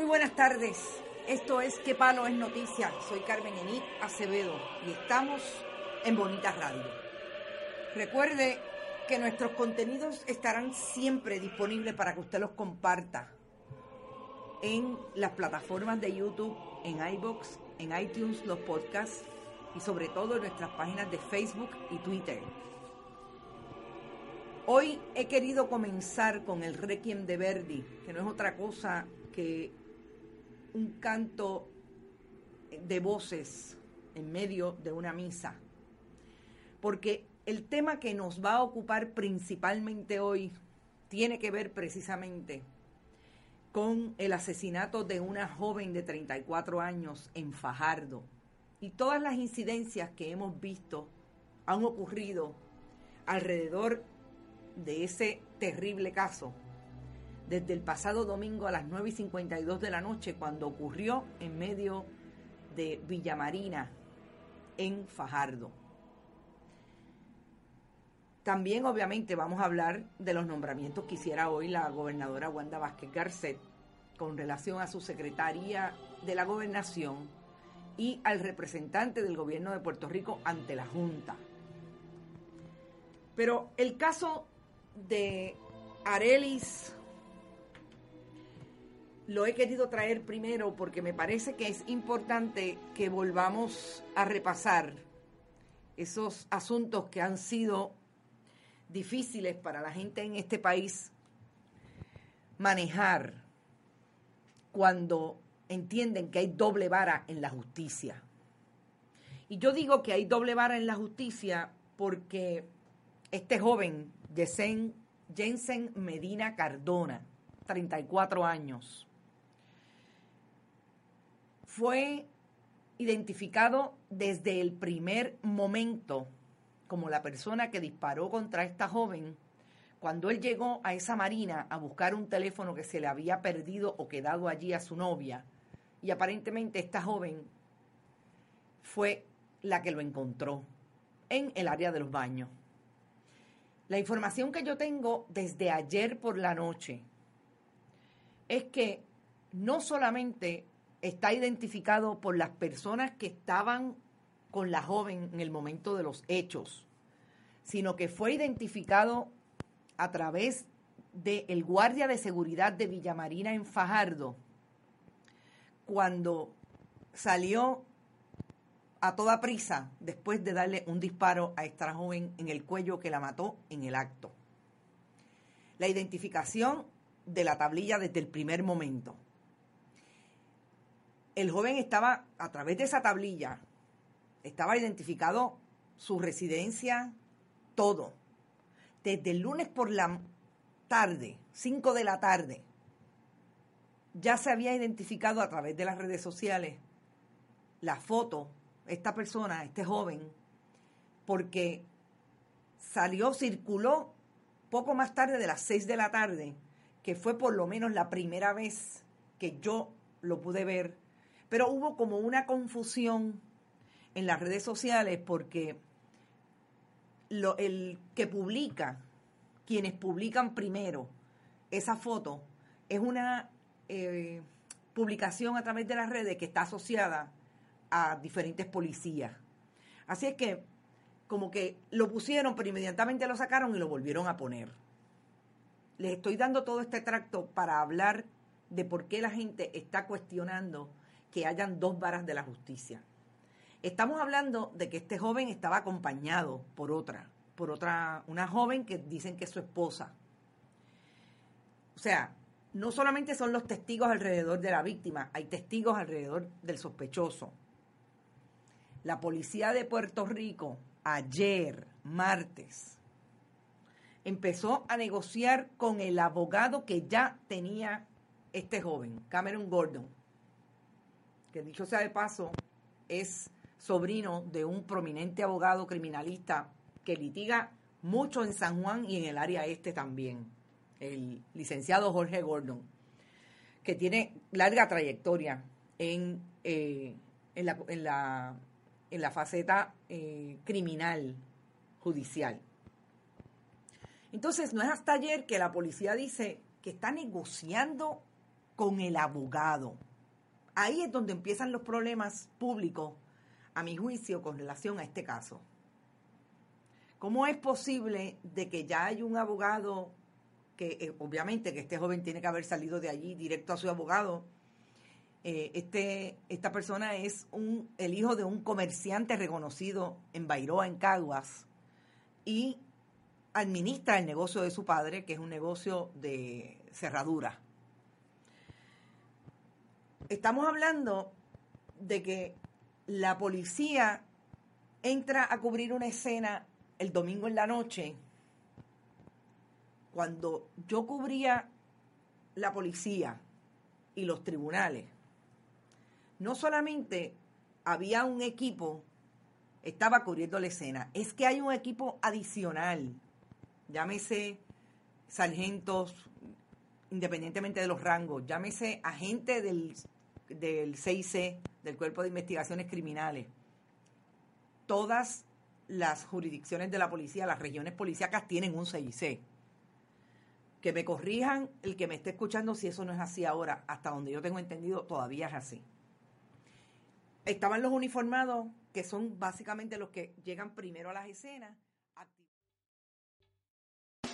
Muy buenas tardes. Esto es ¿Qué palo es noticia? Soy Carmen Enit Acevedo y estamos en Bonitas Radio. Recuerde que nuestros contenidos estarán siempre disponibles para que usted los comparta en las plataformas de YouTube, en iBox, en iTunes, los podcasts y sobre todo en nuestras páginas de Facebook y Twitter. Hoy he querido comenzar con el Requiem de Verdi, que no es otra cosa que un canto de voces en medio de una misa. Porque el tema que nos va a ocupar principalmente hoy tiene que ver precisamente con el asesinato de una joven de 34 años en Fajardo. Y todas las incidencias que hemos visto han ocurrido alrededor de ese terrible caso desde el pasado domingo a las 9 y 52 de la noche, cuando ocurrió en medio de Villamarina, en Fajardo. También, obviamente, vamos a hablar de los nombramientos que hiciera hoy la gobernadora Wanda Vázquez Garcet con relación a su secretaría de la gobernación y al representante del gobierno de Puerto Rico ante la Junta. Pero el caso de Arelis lo he querido traer primero porque me parece que es importante que volvamos a repasar esos asuntos que han sido difíciles para la gente en este país manejar cuando entienden que hay doble vara en la justicia. Y yo digo que hay doble vara en la justicia porque este joven, Jensen Medina Cardona, 34 años, fue identificado desde el primer momento como la persona que disparó contra esta joven cuando él llegó a esa marina a buscar un teléfono que se le había perdido o quedado allí a su novia. Y aparentemente esta joven fue la que lo encontró en el área de los baños. La información que yo tengo desde ayer por la noche es que no solamente está identificado por las personas que estaban con la joven en el momento de los hechos, sino que fue identificado a través del guardia de seguridad de Villamarina en Fajardo, cuando salió a toda prisa después de darle un disparo a esta joven en el cuello que la mató en el acto. La identificación de la tablilla desde el primer momento el joven estaba a través de esa tablilla estaba identificado su residencia, todo. Desde el lunes por la tarde, 5 de la tarde, ya se había identificado a través de las redes sociales la foto, esta persona, este joven, porque salió, circuló poco más tarde de las 6 de la tarde, que fue por lo menos la primera vez que yo lo pude ver, pero hubo como una confusión en las redes sociales porque el que publica, quienes publican primero esa foto, es una eh, publicación a través de las redes que está asociada a diferentes policías. Así es que como que lo pusieron, pero inmediatamente lo sacaron y lo volvieron a poner. Les estoy dando todo este tracto para hablar de por qué la gente está cuestionando que hayan dos varas de la justicia. Estamos hablando de que este joven estaba acompañado por otra, por otra, una joven que dicen que es su esposa. O sea, no solamente son los testigos alrededor de la víctima, hay testigos alrededor del sospechoso. La policía de Puerto Rico ayer, martes, empezó a negociar con el abogado que ya tenía este joven, Cameron Gordon, que dicho sea de paso, es sobrino de un prominente abogado criminalista que litiga mucho en San Juan y en el área este también, el licenciado Jorge Gordon, que tiene larga trayectoria en, eh, en, la, en, la, en, la, faceta eh, criminal judicial. Entonces, no es hasta ayer que la policía dice que está negociando con el abogado. Ahí es donde empiezan los problemas públicos a mi juicio, con relación a este caso. ¿Cómo es posible de que ya hay un abogado que eh, obviamente que este joven tiene que haber salido de allí directo a su abogado? Eh, este, esta persona es un, el hijo de un comerciante reconocido en Bairoa, en Caguas, y administra el negocio de su padre, que es un negocio de cerradura. Estamos hablando de que la policía entra a cubrir una escena el domingo en la noche. Cuando yo cubría la policía y los tribunales, no solamente había un equipo, estaba cubriendo la escena, es que hay un equipo adicional, llámese sargentos, independientemente de los rangos, llámese agente del del CIC, del Cuerpo de Investigaciones Criminales, todas las jurisdicciones de la policía, las regiones policíacas tienen un CIC. Que me corrijan el que me esté escuchando si eso no es así ahora, hasta donde yo tengo entendido, todavía es así. Estaban los uniformados, que son básicamente los que llegan primero a las escenas.